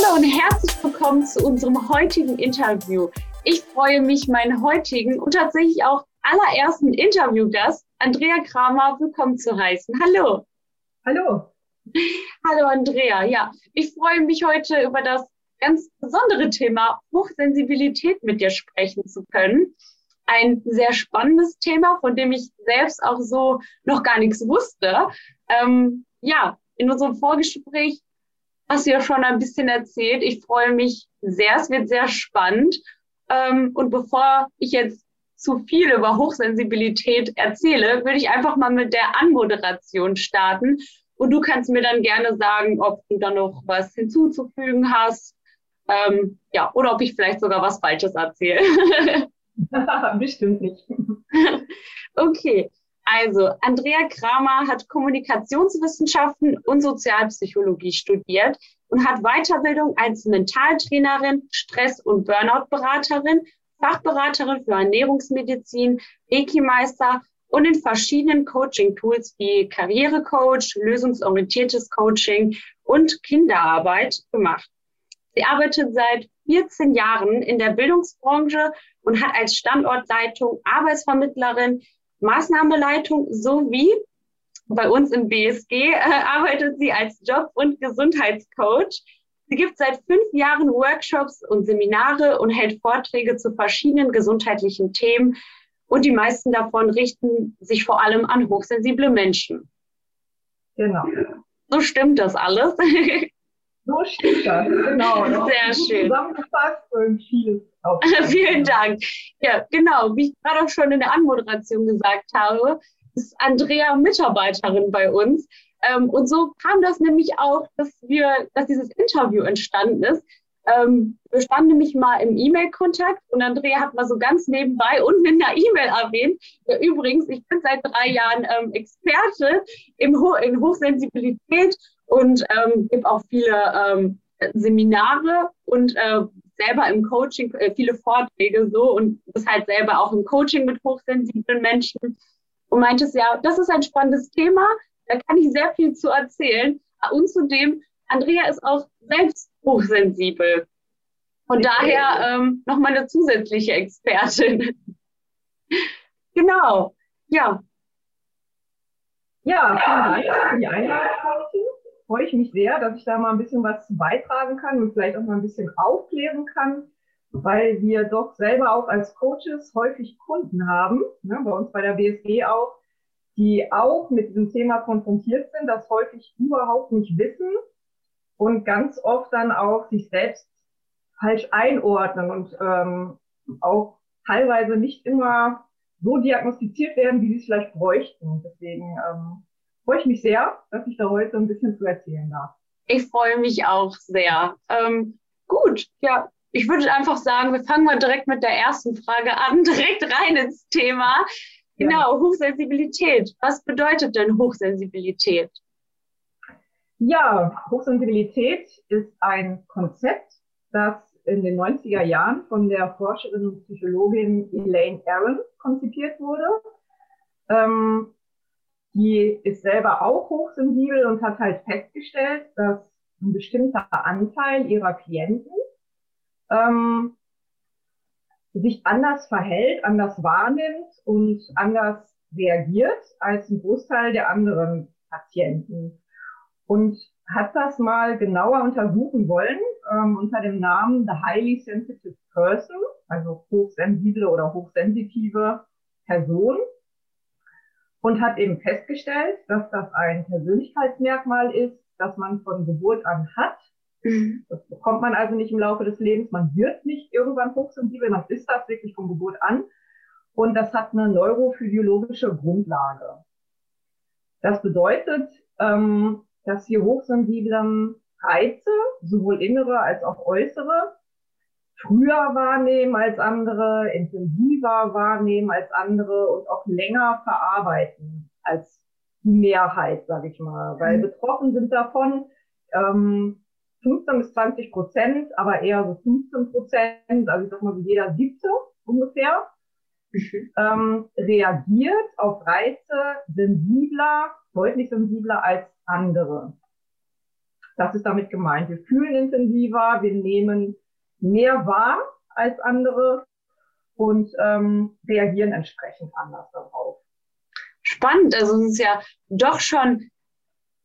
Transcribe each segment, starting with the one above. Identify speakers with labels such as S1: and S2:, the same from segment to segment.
S1: Hallo und herzlich willkommen zu unserem heutigen Interview. Ich freue mich, meinen heutigen und tatsächlich auch allerersten Interviewgast, Andrea Kramer, willkommen zu heißen. Hallo.
S2: Hallo.
S1: Hallo Andrea. Ja, ich freue mich heute über das ganz besondere Thema Hochsensibilität mit dir sprechen zu können. Ein sehr spannendes Thema, von dem ich selbst auch so noch gar nichts wusste. Ähm, ja, in unserem Vorgespräch hast du ja schon ein bisschen erzählt. Ich freue mich sehr, es wird sehr spannend. Ähm, und bevor ich jetzt zu viel über Hochsensibilität erzähle, würde ich einfach mal mit der Anmoderation starten. Und du kannst mir dann gerne sagen, ob du da noch was hinzuzufügen hast. Ähm, ja, oder ob ich vielleicht sogar was Falsches erzähle.
S2: Bestimmt nicht.
S1: okay. Also, Andrea Kramer hat Kommunikationswissenschaften und Sozialpsychologie studiert und hat Weiterbildung als Mentaltrainerin, Stress- und Burnout-Beraterin, Fachberaterin für Ernährungsmedizin, Reiki-Meister und in verschiedenen Coaching-Tools wie Karrierecoach, lösungsorientiertes Coaching und Kinderarbeit gemacht. Sie arbeitet seit 14 Jahren in der Bildungsbranche und hat als Standortleitung, Arbeitsvermittlerin, Maßnahmeleitung sowie bei uns im BSG äh, arbeitet sie als Job- und Gesundheitscoach. Sie gibt seit fünf Jahren Workshops und Seminare und hält Vorträge zu verschiedenen gesundheitlichen Themen. Und die meisten davon richten sich vor allem an hochsensible Menschen.
S2: Genau.
S1: So stimmt das alles.
S2: So steht das, genau.
S1: Sehr schön.
S2: Zusammengefasst und vieles.
S1: Vielen Dank. Ja, genau. Wie ich gerade auch schon in der Anmoderation gesagt habe, ist Andrea Mitarbeiterin bei uns. Ähm, und so kam das nämlich auch, dass wir, dass dieses Interview entstanden ist. Ähm, wir standen nämlich mal im E-Mail-Kontakt und Andrea hat mal so ganz nebenbei und in der E-Mail erwähnt. Ja, übrigens, ich bin seit drei Jahren ähm, Experte im Ho in Hochsensibilität und ähm, gebe auch viele ähm, Seminare und äh, selber im Coaching äh, viele Vorträge so und das halt selber auch im Coaching mit hochsensiblen Menschen und meintest ja, das ist ein spannendes Thema, da kann ich sehr viel zu erzählen und zudem Andrea ist auch selbst hochsensibel. Von daher ähm, nochmal eine zusätzliche Expertin. genau, ja.
S2: Ja, vielen Dank für die Einladung freue ich mich sehr, dass ich da mal ein bisschen was beitragen kann und vielleicht auch mal ein bisschen aufklären kann, weil wir doch selber auch als Coaches häufig Kunden haben, ne, bei uns bei der BSG auch, die auch mit diesem Thema konfrontiert sind, das häufig überhaupt nicht wissen und ganz oft dann auch sich selbst falsch einordnen und ähm, auch teilweise nicht immer so diagnostiziert werden, wie sie es vielleicht bräuchten. Deswegen ähm, freue ich mich sehr, dass ich da heute ein bisschen zu erzählen darf.
S1: Ich freue mich auch sehr. Ähm, gut, ja, ich würde einfach sagen, wir fangen mal direkt mit der ersten Frage an, direkt rein ins Thema. Genau, ja. Hochsensibilität. Was bedeutet denn Hochsensibilität?
S2: Ja, Hochsensibilität ist ein Konzept, das in den 90er Jahren von der Forscherin und Psychologin Elaine Aron konzipiert wurde. Ähm, die ist selber auch hochsensibel und hat halt festgestellt, dass ein bestimmter Anteil ihrer Klienten ähm, sich anders verhält, anders wahrnimmt und anders reagiert als ein Großteil der anderen Patienten. Und hat das mal genauer untersuchen wollen ähm, unter dem Namen The Highly Sensitive Person, also hochsensible oder hochsensitive Person und hat eben festgestellt, dass das ein Persönlichkeitsmerkmal ist, das man von Geburt an hat. Mhm. Das bekommt man also nicht im Laufe des Lebens. Man wird nicht irgendwann hochsensibel, man ist das wirklich von Geburt an. Und das hat eine neurophysiologische Grundlage. Das bedeutet, ähm, dass wir hochsensiblen Reize, sowohl innere als auch äußere, früher wahrnehmen als andere, intensiver wahrnehmen als andere und auch länger verarbeiten als die Mehrheit, sage ich mal. Weil mhm. betroffen sind davon ähm, 15 bis 20 Prozent, aber eher so 15 Prozent, also ich sag mal so jeder siebte ungefähr, mhm. ähm, reagiert auf Reize sensibler, deutlich sensibler als andere. Das ist damit gemeint. Wir fühlen intensiver, wir nehmen mehr wahr als andere und ähm, reagieren entsprechend anders darauf.
S1: Spannend, also es ist ja doch schon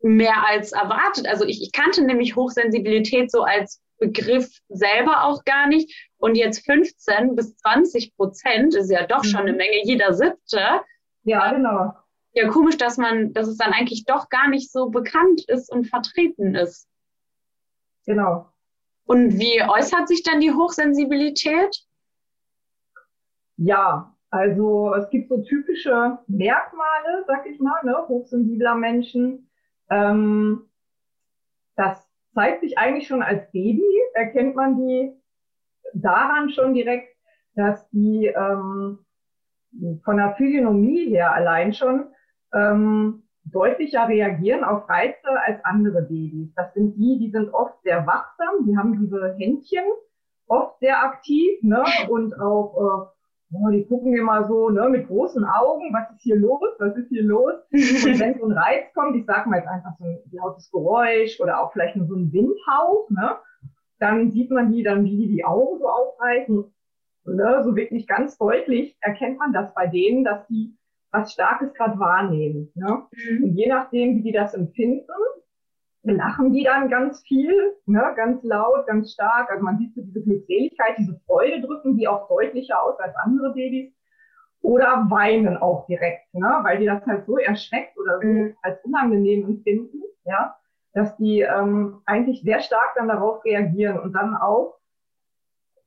S1: mehr als erwartet. Also ich, ich kannte nämlich Hochsensibilität so als Begriff selber auch gar nicht. Und jetzt 15 bis 20 Prozent ist ja doch schon eine mhm. Menge, jeder siebte.
S2: Ja, genau.
S1: Ja, komisch, dass man, dass es dann eigentlich doch gar nicht so bekannt ist und vertreten ist.
S2: Genau.
S1: Und wie äußert sich dann die Hochsensibilität?
S2: Ja, also es gibt so typische Merkmale, sag ich mal, ne, hochsensibler Menschen. Ähm, das zeigt sich eigentlich schon als Baby, erkennt man die daran schon direkt, dass die ähm, von der Physiognomie her allein schon ähm, deutlicher reagieren auf Reize als andere Babys. Das sind die, die sind oft sehr wachsam, die haben diese Händchen oft sehr aktiv ne? und auch, äh, oh, die gucken immer so ne, mit großen Augen, was ist hier los, was ist hier los? Und wenn so ein Reiz kommt, ich sage mal jetzt einfach so ein lautes Geräusch oder auch vielleicht nur so ein Windhauch, ne? dann sieht man die dann, wie die die Augen so aufreißen ne, so wirklich ganz deutlich erkennt man das bei denen, dass die was Starkes gerade wahrnehmen. Ne? Mhm. Und je nachdem, wie die das empfinden, lachen die dann ganz viel, ne, ganz laut, ganz stark. Also man sieht so diese Glückseligkeit, diese Freude drücken die auch deutlicher aus als andere Babys. Oder weinen auch direkt, ne, weil die das halt so erschreckt oder so mhm. als unangenehm empfinden, ja, dass die ähm, eigentlich sehr stark dann darauf reagieren und dann auch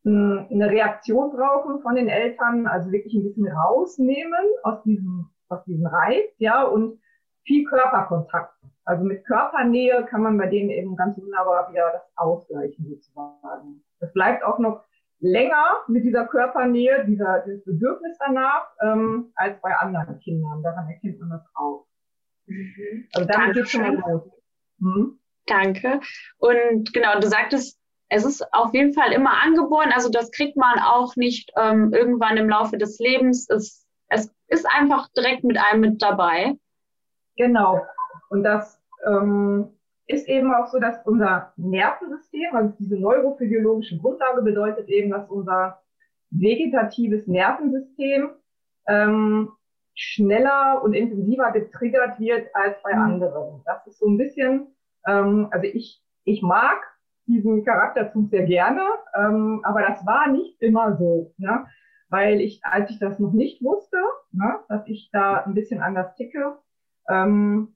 S2: eine Reaktion brauchen von den Eltern, also wirklich ein bisschen rausnehmen aus diesem, aus diesem Reiz, ja, und viel Körperkontakt. Also mit Körpernähe kann man bei denen eben ganz wunderbar wieder das ausgleichen sozusagen. Es bleibt auch noch länger mit dieser Körpernähe, dieser, dieses Bedürfnis danach, ähm, als bei anderen Kindern. Daran erkennt man das auch.
S1: Mhm. Also damit geht schon mal los. Hm? Danke. Und genau, du sagtest, es ist auf jeden Fall immer angeboren. Also das kriegt man auch nicht ähm, irgendwann im Laufe des Lebens. Es, es ist einfach direkt mit einem mit dabei.
S2: Genau. Und das ähm, ist eben auch so, dass unser Nervensystem, also diese neurophysiologische Grundlage bedeutet eben, dass unser vegetatives Nervensystem ähm, schneller und intensiver getriggert wird als bei mhm. anderen. Das ist so ein bisschen, ähm, also ich, ich mag diesen Charakterzug sehr gerne, ähm, aber das war nicht immer so, ne? weil ich, als ich das noch nicht wusste, ne, dass ich da ein bisschen anders ticke, ähm,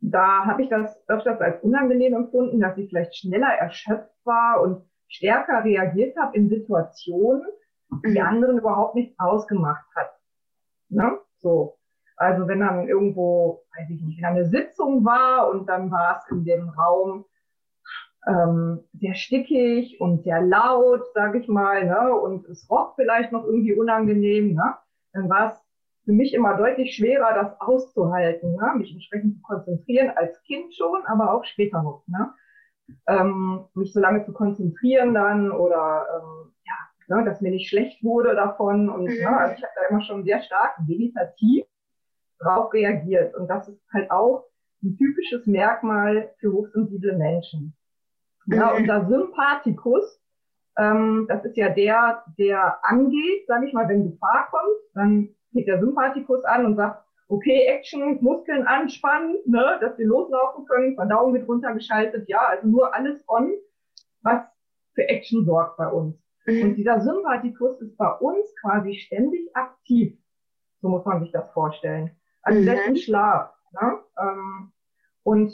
S2: da habe ich das öfters als unangenehm empfunden, dass ich vielleicht schneller erschöpft war und stärker reagiert habe in Situationen, die mhm. anderen überhaupt nicht ausgemacht hat. Ne? So. Also wenn dann irgendwo, weiß ich nicht, wenn eine Sitzung war und dann war es in dem Raum ähm, sehr stickig und sehr laut, sage ich mal, ne? und es roch vielleicht noch irgendwie unangenehm, ne? dann war es für mich immer deutlich schwerer, das auszuhalten, ne? mich entsprechend zu konzentrieren, als Kind schon, aber auch später noch. Ne? Ähm, mich so lange zu konzentrieren dann oder ähm, ja, ne, dass mir nicht schlecht wurde davon. Und mhm. ne, also ich habe da immer schon sehr stark vegetativ drauf reagiert. Und das ist halt auch ein typisches Merkmal für hochsensible Menschen. Ja, mhm. unser Sympathikus, ähm, das ist ja der, der angeht, sage ich mal, wenn Gefahr kommt, dann geht der Sympathikus an und sagt, okay, Action, Muskeln anspannen, ne, dass wir loslaufen können, Verdauung wird runtergeschaltet, ja, also nur alles on, was für Action sorgt bei uns. Mhm. Und dieser Sympathikus ist bei uns quasi ständig aktiv. So muss man sich das vorstellen. Also mhm. selbst im Schlaf. Ne? Ähm, und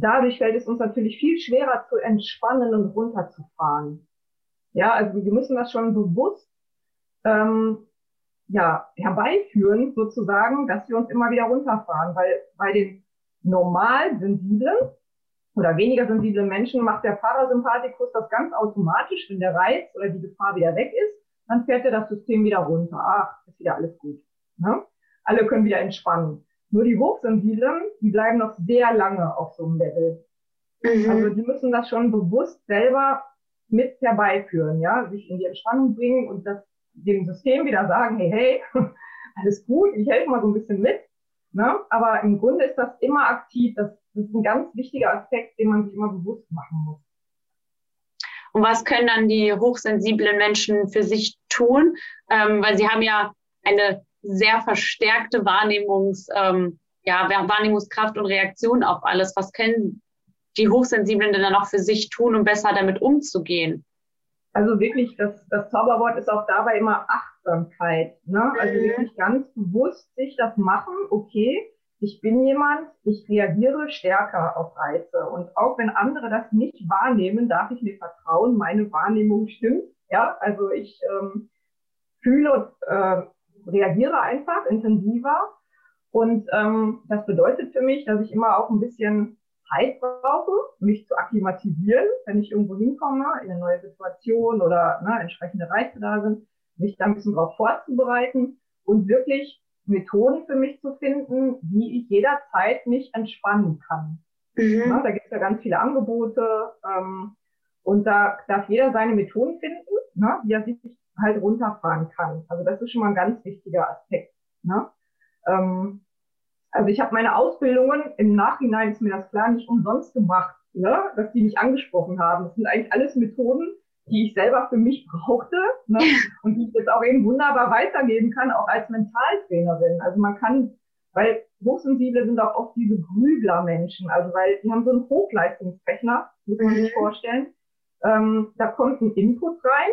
S2: dadurch fällt es uns natürlich viel schwerer zu entspannen und runterzufahren. Ja, also wir müssen das schon bewusst ähm, ja, herbeiführen, sozusagen, dass wir uns immer wieder runterfahren, weil bei den normal sensiblen oder weniger sensiblen Menschen macht der Parasympathikus das ganz automatisch, wenn der Reiz oder die Gefahr wieder weg ist, dann fährt er das System wieder runter. Ach, ist wieder alles gut. Ne? Alle können wieder entspannen. Nur die Hochsensiblen, die bleiben noch sehr lange auf so einem Level. Mhm. Also die müssen das schon bewusst selber mit herbeiführen, ja, sich in die Entspannung bringen und das dem System wieder sagen, hey, hey, alles gut, ich helfe mal so ein bisschen mit. Ne? Aber im Grunde ist das immer aktiv, das das ist ein ganz wichtiger Aspekt, den man sich immer bewusst machen muss.
S1: Und was können dann die hochsensiblen Menschen für sich tun? Ähm, weil sie haben ja eine sehr verstärkte Wahrnehmungs, ähm, ja, Wahrnehmungskraft und Reaktion auf alles. Was können die Hochsensiblen denn dann noch für sich tun, um besser damit umzugehen?
S2: Also wirklich, das, das Zauberwort ist auch dabei immer Achtsamkeit. Ne? Also mhm. wirklich ganz bewusst sich das machen, okay, ich bin jemand, ich reagiere stärker auf Reize. Und auch wenn andere das nicht wahrnehmen, darf ich mir vertrauen, meine Wahrnehmung stimmt. Ja, also ich ähm, fühle und äh, reagiere einfach intensiver. Und ähm, das bedeutet für mich, dass ich immer auch ein bisschen Zeit brauche, mich zu akklimatisieren, wenn ich irgendwo hinkomme, in eine neue Situation oder ne, entsprechende Reize da sind, mich da ein bisschen darauf vorzubereiten und wirklich Methoden für mich zu finden, wie ich jederzeit mich entspannen kann. Mhm. Ja, da gibt es ja ganz viele Angebote ähm, und da darf jeder seine Methoden finden, ne, wie er sich halt runterfahren kann. Also das ist schon mal ein ganz wichtiger Aspekt. Ne? Ähm, also ich habe meine Ausbildungen, im Nachhinein ist mir das klar, nicht umsonst gemacht, ne? dass die mich angesprochen haben. Das sind eigentlich alles Methoden, die ich selber für mich brauchte ne? und die ich jetzt auch eben wunderbar weitergeben kann, auch als Mentaltrainerin. Also man kann, weil Hochsensible sind auch oft diese Grübler-Menschen, also weil die haben so einen Hochleistungsrechner, muss man sich mhm. vorstellen. Ähm, da kommt ein Input rein.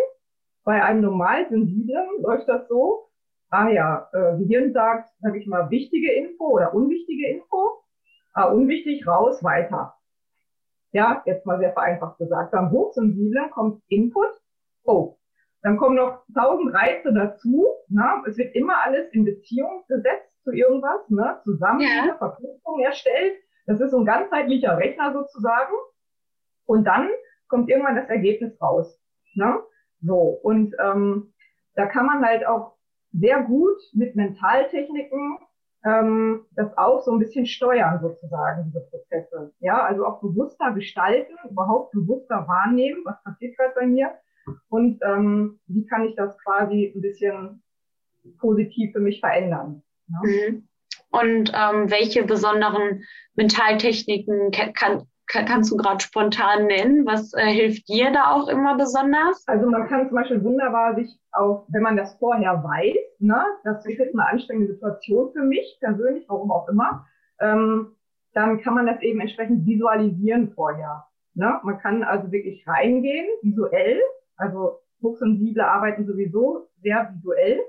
S2: Bei einem normal Sensiblen läuft das so, ah ja, äh, Gehirn sagt, sag ich mal, wichtige Info oder unwichtige Info. Ah, unwichtig, raus, weiter. Ja, jetzt mal sehr vereinfacht gesagt. Beim Hochsensiblen kommt Input. Oh, dann kommen noch tausend Reize dazu. Na? Es wird immer alles in Beziehung gesetzt zu irgendwas, ne? zusammen ja. Verknüpfung erstellt. Das ist so ein ganzheitlicher Rechner sozusagen. Und dann kommt irgendwann das Ergebnis raus. Ne? So, und ähm, da kann man halt auch sehr gut mit Mentaltechniken ähm, das auch so ein bisschen steuern sozusagen, diese Prozesse. Ja, also auch bewusster gestalten, überhaupt bewusster wahrnehmen, was passiert gerade bei mir und ähm, wie kann ich das quasi ein bisschen positiv für mich verändern.
S1: Ja? Mhm. Und ähm, welche besonderen Mentaltechniken kann, kannst du gerade spontan nennen? Was äh, hilft dir da auch immer besonders?
S2: Also man kann zum Beispiel wunderbar sich auch, wenn man das vorher weiß, ne, das ist jetzt eine anstrengende Situation für mich persönlich, warum auch immer, ähm, dann kann man das eben entsprechend visualisieren vorher. Ne? Man kann also wirklich reingehen, visuell, also Hochsensible arbeiten sowieso sehr visuell,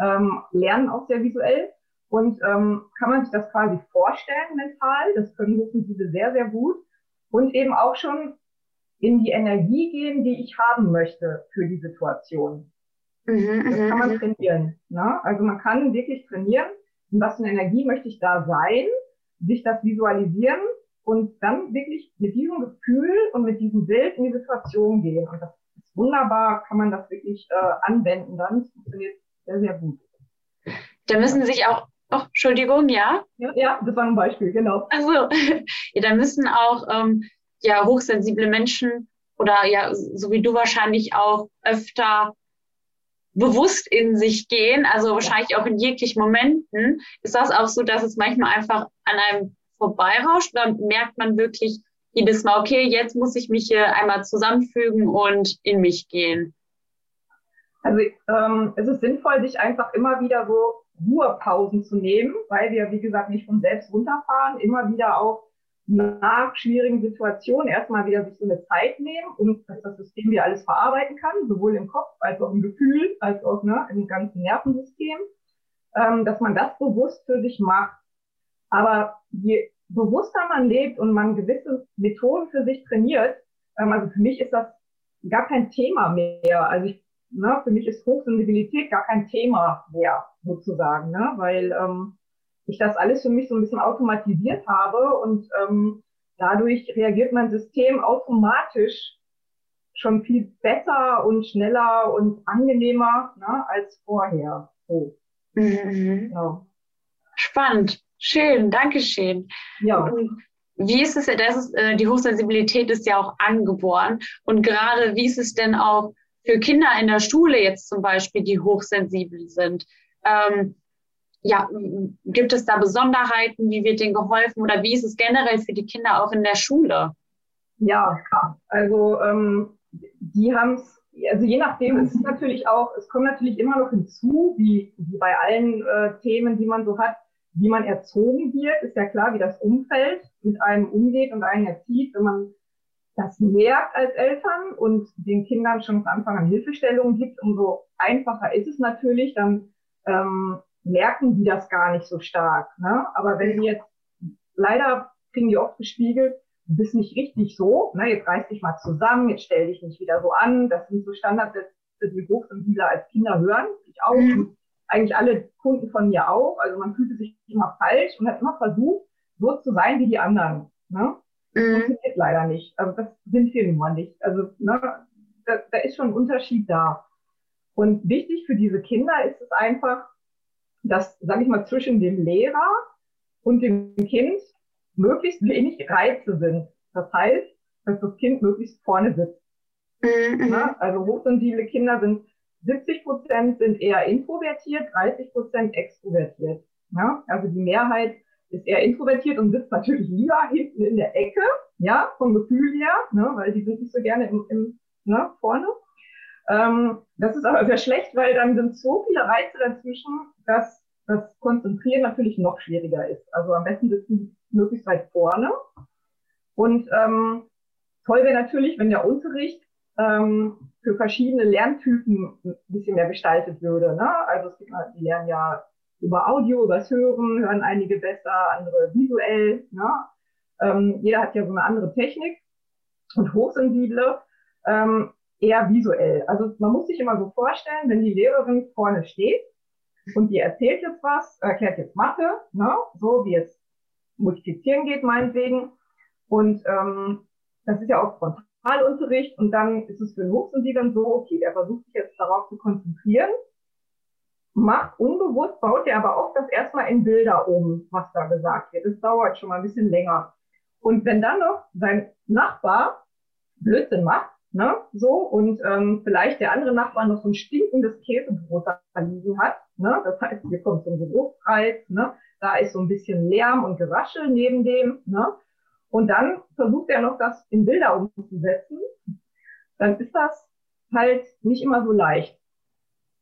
S2: ähm, lernen auch sehr visuell. Und ähm, kann man sich das quasi vorstellen mental, das können Hochsensible sehr, sehr gut und eben auch schon in die Energie gehen, die ich haben möchte für die Situation. Mhm, das kann man mhm. trainieren. Ne? Also man kann wirklich trainieren, in was für eine Energie möchte ich da sein, sich das visualisieren und dann wirklich mit diesem Gefühl und mit diesem Bild in die Situation gehen. Und das ist wunderbar, kann man das wirklich äh, anwenden dann. Das funktioniert sehr, sehr gut.
S1: Da müssen sich auch Oh, Entschuldigung, ja?
S2: ja? Ja, das war ein Beispiel, genau.
S1: Also, ja, da müssen auch ähm, ja, hochsensible Menschen oder ja, so wie du wahrscheinlich auch öfter bewusst in sich gehen, also wahrscheinlich auch in jeglichen Momenten. Ist das auch so, dass es manchmal einfach an einem vorbeirauscht? Dann merkt man wirklich jedes Mal, okay, jetzt muss ich mich hier einmal zusammenfügen und in mich gehen?
S2: Also ähm, es ist sinnvoll, sich einfach immer wieder so Ruhepausen zu nehmen, weil wir, wie gesagt, nicht von selbst runterfahren, immer wieder auch nach schwierigen Situationen erstmal wieder sich so eine Zeit nehmen, um dass das System wieder alles verarbeiten kann, sowohl im Kopf als auch im Gefühl, als auch ne, im ganzen Nervensystem, ähm, dass man das bewusst für sich macht. Aber je bewusster man lebt und man gewisse Methoden für sich trainiert, ähm, also für mich ist das gar kein Thema mehr. Also ich ne, für mich ist Hochsensibilität gar kein Thema mehr, sozusagen, ne, weil ähm, ich das alles für mich so ein bisschen automatisiert habe und ähm, dadurch reagiert mein System automatisch schon viel besser und schneller und angenehmer ne, als vorher. So.
S1: Mhm. Ja. Spannend, schön, Dankeschön. Ja. Und wie ist es, das ist, äh, die Hochsensibilität ist ja auch angeboren. Und gerade wie ist es denn auch für Kinder in der Schule jetzt zum Beispiel, die hochsensibel sind. Ähm, ja, gibt es da Besonderheiten? Wie wird denen geholfen? Oder wie ist es generell für die Kinder auch in der Schule?
S2: Ja, also ähm, die haben es, also je nachdem ist es natürlich auch, es kommt natürlich immer noch hinzu, wie, wie bei allen äh, Themen, die man so hat, wie man erzogen wird, ist ja klar, wie das Umfeld mit einem umgeht und einen erzieht, wenn man das merkt als Eltern und den Kindern schon von Anfang an Hilfestellungen gibt, umso einfacher ist es natürlich, dann ähm, merken die das gar nicht so stark. Ne? Aber wenn die jetzt, leider kriegen die oft gespiegelt, du bist nicht richtig so, ne? jetzt reiß dich mal zusammen, jetzt stell dich nicht wieder so an. Das sind so Standardsätze, die hochsensibler als Kinder hören. Ich auch. Mhm. Eigentlich alle Kunden von mir auch. Also man fühlte sich immer falsch und hat immer versucht, so zu sein wie die anderen. Ne? Das mhm. funktioniert leider nicht. Also das sind wir nun mal nicht. Also ne, da, da ist schon ein Unterschied da. Und wichtig für diese Kinder ist es einfach, dass, sage ich mal, zwischen dem Lehrer und dem Kind möglichst wenig Reize sind. Das heißt, dass das Kind möglichst vorne sitzt. Mhm. Ja, also hochsensible Kinder sind 70 Prozent sind eher introvertiert, 30 Prozent extrovertiert. Ja, also die Mehrheit ist eher introvertiert und sitzt natürlich lieber hinten in der Ecke, ja, vom Gefühl her, ne, weil die sind nicht so gerne im, im ne, vorne. Ähm, das ist aber sehr schlecht, weil dann sind so viele Reize dazwischen, dass das Konzentrieren natürlich noch schwieriger ist. Also am besten sitzen möglichst weit vorne. Und ähm, toll wäre natürlich, wenn der Unterricht ähm, für verschiedene Lerntypen ein bisschen mehr gestaltet würde. Ne? Also es gibt, die lernen ja über Audio, übers Hören, hören einige besser, andere visuell. Ne? Ähm, jeder hat ja so eine andere Technik und Hochsensible ähm, eher visuell. Also man muss sich immer so vorstellen, wenn die Lehrerin vorne steht und die erzählt jetzt was, erklärt jetzt Mathe, ne? so wie es multiplizieren geht meinetwegen. Und ähm, das ist ja auch Frontalunterricht und dann ist es für den Hochsensiblen so, okay, der versucht sich jetzt darauf zu konzentrieren, macht unbewusst, baut er aber auch das erstmal in Bilder um, was da gesagt wird. Das dauert schon mal ein bisschen länger. Und wenn dann noch sein Nachbar Blödsinn macht, ne, so, und ähm, vielleicht der andere Nachbar noch so ein stinkendes Käsebrot da liegen hat, ne, das heißt, hier kommt so ein Geruchsreiz, ne, da ist so ein bisschen Lärm und Geraschel neben dem, ne, und dann versucht er noch das in Bilder umzusetzen, dann ist das halt nicht immer so leicht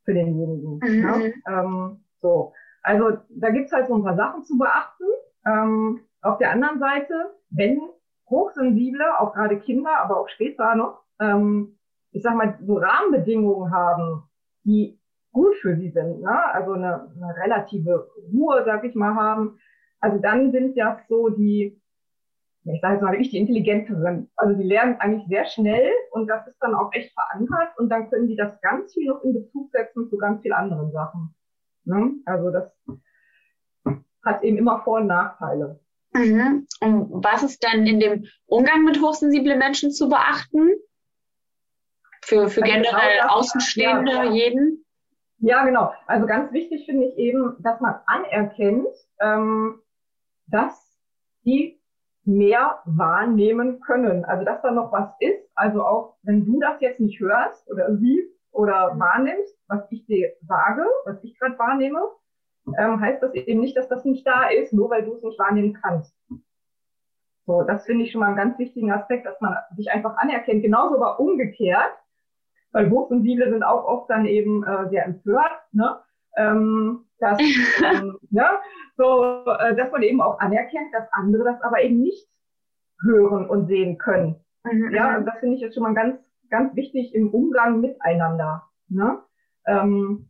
S2: für denjenigen. Mhm. Ne? Ähm, so. Also da gibt's halt so ein paar Sachen zu beachten. Ähm, auf der anderen Seite, wenn Hochsensible, auch gerade Kinder, aber auch später noch, ähm, ich sag mal, so Rahmenbedingungen haben, die gut für sie sind, ne? also eine, eine relative Ruhe, sag ich mal, haben, also dann sind ja so die ich sage jetzt mal wirklich die Intelligenteren. Also die lernen eigentlich sehr schnell und das ist dann auch echt verankert und dann können die das ganz viel noch in Bezug setzen zu ganz vielen anderen Sachen. Ne? Also das hat eben immer Vor- und Nachteile.
S1: Mhm. Und was ist dann in dem Umgang mit hochsensiblen Menschen zu beachten? Für, für also generell genau Außenstehende, ja, jeden?
S2: Ja, genau. Also ganz wichtig finde ich eben, dass man anerkennt, ähm, dass die mehr wahrnehmen können. Also dass da noch was ist. Also auch wenn du das jetzt nicht hörst oder siehst oder wahrnimmst, was ich dir sage, was ich gerade wahrnehme, ähm, heißt das eben nicht, dass das nicht da ist, nur weil du es nicht wahrnehmen kannst. So, das finde ich schon mal einen ganz wichtigen Aspekt, dass man sich einfach anerkennt. Genauso aber umgekehrt, weil Hochsensible sind auch oft dann eben äh, sehr empört, ne? Ähm, dass, ähm, ja, so, äh, dass man eben auch anerkennt, dass andere das aber eben nicht hören und sehen können. Mhm. Ja, und das finde ich jetzt schon mal ganz, ganz wichtig im Umgang miteinander. Ne? Ähm,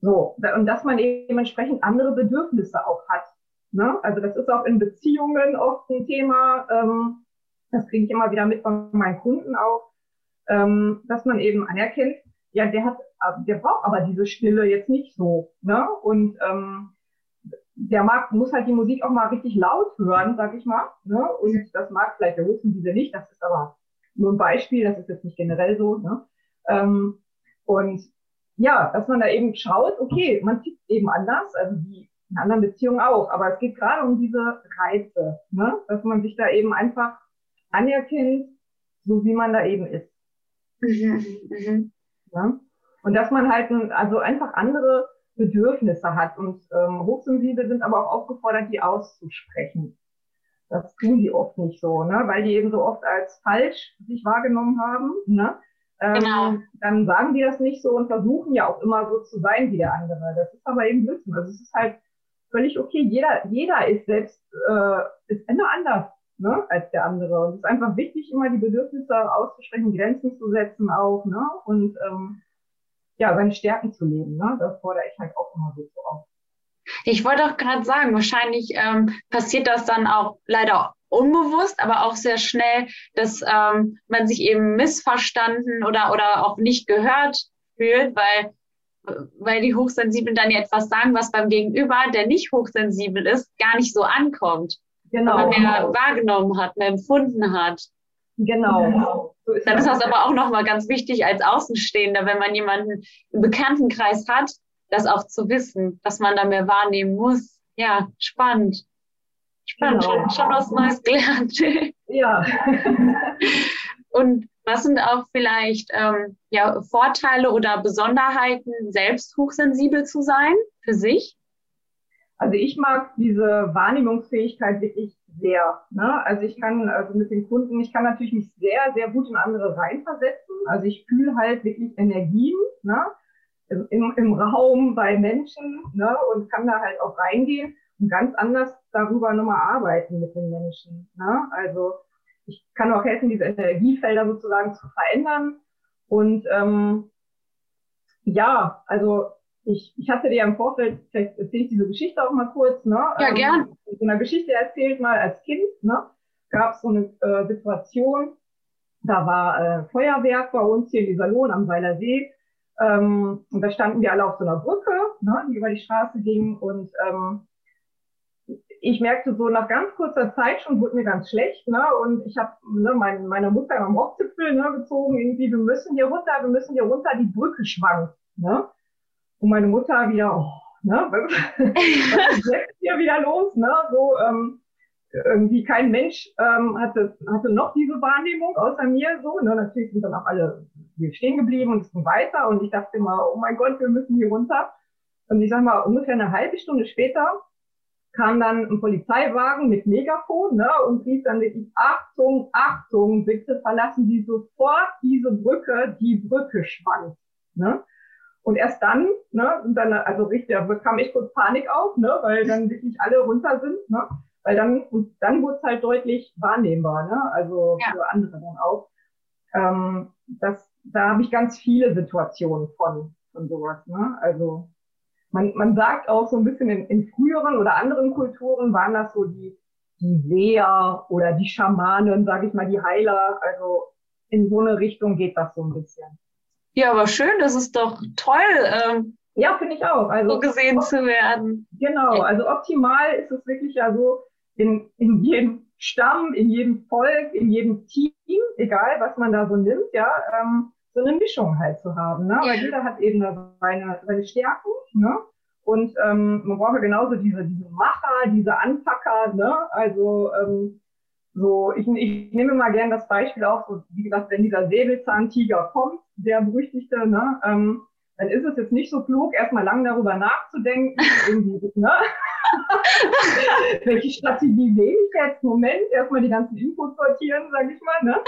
S2: so, und dass man eben entsprechend andere Bedürfnisse auch hat. Ne? Also das ist auch in Beziehungen oft ein Thema. Ähm, das kriege ich immer wieder mit von meinen Kunden auch, ähm, dass man eben anerkennt, ja, der hat, der braucht aber diese Stille jetzt nicht so, ne? Und ähm, der mag, muss halt die Musik auch mal richtig laut hören, sag ich mal, ne? Und das mag vielleicht der diese nicht, das ist aber nur ein Beispiel, das ist jetzt nicht generell so, ne? Ähm, und ja, dass man da eben schaut, okay, man tickt eben anders, also wie in anderen Beziehungen auch, aber es geht gerade um diese Reize, ne? Dass man sich da eben einfach anerkennt, so wie man da eben ist. Mhm, mhm. Ja? Und dass man halt, also einfach andere Bedürfnisse hat. Und ähm, Hochsensible sind aber auch aufgefordert, die auszusprechen. Das tun die oft nicht so, ne? weil die eben so oft als falsch sich wahrgenommen haben. Ne? Ähm, genau. Dann sagen die das nicht so und versuchen ja auch immer so zu sein wie der andere. Das ist aber eben Blödsinn. Also es ist halt völlig okay. Jeder, jeder ist selbst, äh, ist immer anders ne, als der andere. Und es ist einfach wichtig, immer die Bedürfnisse auszusprechen, Grenzen zu setzen auch, ne? Und ähm, ja, seine Stärken zu leben. Ne? Das fordere ich halt auch immer so auf.
S1: Ich wollte auch gerade sagen, wahrscheinlich ähm, passiert das dann auch leider unbewusst, aber auch sehr schnell, dass ähm, man sich eben missverstanden oder, oder auch nicht gehört fühlt, weil, weil die Hochsensiblen dann ja etwas sagen, was beim Gegenüber, der nicht hochsensibel ist, gar nicht so ankommt. Genau. Wenn man mehr wahrgenommen hat, mehr empfunden hat.
S2: Genau.
S1: Ist dann ist das aber auch nochmal ganz wichtig als Außenstehender, wenn man jemanden im Bekanntenkreis hat, das auch zu wissen, dass man da mehr wahrnehmen muss. Ja, spannend. Spannend, genau. schon, schon was Neues gelernt.
S2: Ja.
S1: Und was sind auch vielleicht ähm, ja, Vorteile oder Besonderheiten, selbst hochsensibel zu sein für sich?
S2: Also ich mag diese Wahrnehmungsfähigkeit wirklich sehr. Ne? Also ich kann also mit den Kunden, ich kann natürlich mich sehr, sehr gut in andere reinversetzen. Also ich fühle halt wirklich Energien ne? Im, im Raum bei Menschen ne? und kann da halt auch reingehen und ganz anders darüber nochmal arbeiten mit den Menschen. Ne? Also ich kann auch helfen, diese Energiefelder sozusagen zu verändern. Und ähm, ja, also ich, ich hatte dir ja im Vorfeld, vielleicht erzähle ich diese Geschichte auch mal kurz, ne?
S1: Ja, ähm, gern.
S2: So eine Geschichte erzählt mal als Kind, ne? Gab es so eine äh, Situation, da war äh, Feuerwerk bei uns hier in Iserlohn am Weiler See. Ähm, und da standen wir alle auf so einer Brücke, ne, die über die Straße ging. Und ähm, ich merkte so nach ganz kurzer Zeit schon, wurde mir ganz schlecht. Ne, und ich habe ne, mein, meine Mutter am Rockzipfel ne, gezogen, irgendwie, wir müssen hier runter, wir müssen hier runter, die Brücke schwankt. Ne? Und meine Mutter wieder, oh, ne, was ist jetzt hier wieder los? Ne? So, ähm, irgendwie kein Mensch ähm, hatte, hatte noch diese Wahrnehmung außer mir so. Ne? Natürlich sind dann auch alle hier stehen geblieben und es ging weiter und ich dachte immer, oh mein Gott, wir müssen hier runter. Und ich sag mal, ungefähr eine halbe Stunde später kam dann ein Polizeiwagen mit Megafon ne, und rief dann wirklich, Achtung, Achtung, bitte verlassen Sie sofort diese Brücke, die Brücke schwankt. Ne? Und erst dann, ne, und dann, also richtig, da bekam ich kurz Panik auf, ne, weil dann wirklich alle runter sind, ne, weil dann, und dann wurde es halt deutlich wahrnehmbar, ne, also ja. für andere dann auch. Ähm, das, da habe ich ganz viele Situationen von, von sowas, ne, also man, man sagt auch so ein bisschen in, in früheren oder anderen Kulturen waren das so die, die Seher oder die Schamanen, sage ich mal, die Heiler, also in so eine Richtung geht das so ein bisschen.
S1: Ja, aber schön, das ist doch toll. Ähm,
S2: ja, finde ich auch. Also,
S1: so gesehen zu werden.
S2: Genau, also optimal ist es wirklich ja so, in, in jedem Stamm, in jedem Volk, in jedem Team, egal was man da so nimmt, ja, ähm, so eine Mischung halt zu haben. Ne? Weil jeder hat eben seine, seine Stärken, ne? Und ähm, man braucht ja genauso diese, diese Macher, diese Anpacker, ne? Also ähm, so, ich, ich nehme mal gern das Beispiel auf, so, wie gesagt, wenn dieser Säbelzahntiger kommt, der berüchtigte, ne, ähm, dann ist es jetzt nicht so klug, erstmal lang darüber nachzudenken, irgendwie, ne? welche Strategie wähle ich jetzt? Moment, erstmal die ganzen Infos sortieren, sage ich mal, ne?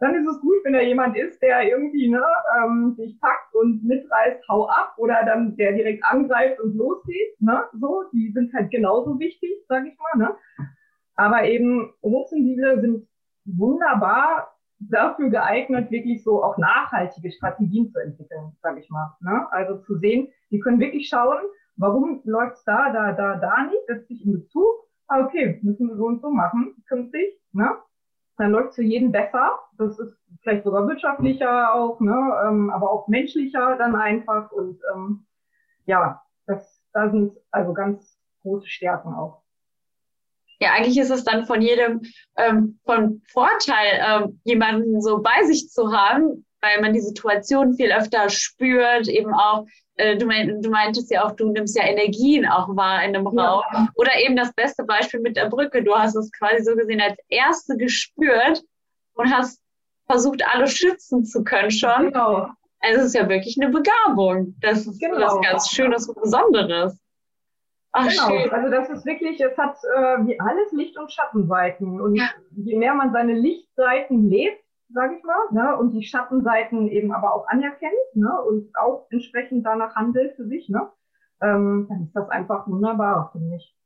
S2: Dann ist es gut, wenn da jemand ist, der irgendwie ne, ähm, sich packt und mitreißt, hau ab, oder dann der direkt angreift und losgeht. Ne? So, die sind halt genauso wichtig, sage ich mal. Ne? Aber eben Hochsensible sind wunderbar dafür geeignet, wirklich so auch nachhaltige Strategien zu entwickeln, sage ich mal. Ne? Also zu sehen, die können wirklich schauen, warum läuft's da, da, da, da nicht, setzt sich in Bezug. Ah, okay, müssen wir so und so machen, künftig. Ne? Dann läuft für jeden besser. Das ist vielleicht sogar wirtschaftlicher auch, ne? ähm, aber auch menschlicher dann einfach. Und ähm, ja, das, da sind also ganz große Stärken auch
S1: ja, eigentlich ist es dann von jedem ähm, von Vorteil, ähm, jemanden so bei sich zu haben, weil man die Situation viel öfter spürt, eben auch, äh, du, mein, du meintest ja auch, du nimmst ja Energien auch wahr in einem Raum. Ja. Oder eben das beste Beispiel mit der Brücke. Du hast es quasi so gesehen als Erste gespürt und hast versucht, alle schützen zu können schon. Genau. Also es ist ja wirklich eine Begabung. Das ist genau. was ganz Schönes und Besonderes.
S2: Ach, genau, schön. also das ist wirklich, es hat äh, wie alles Licht- und Schattenseiten. Und ja. je mehr man seine Lichtseiten lebt, sage ich mal, ne, und die Schattenseiten eben aber auch anerkennt ne, und auch entsprechend danach handelt für sich, ne, ähm, dann ist das einfach wunderbar, finde ich.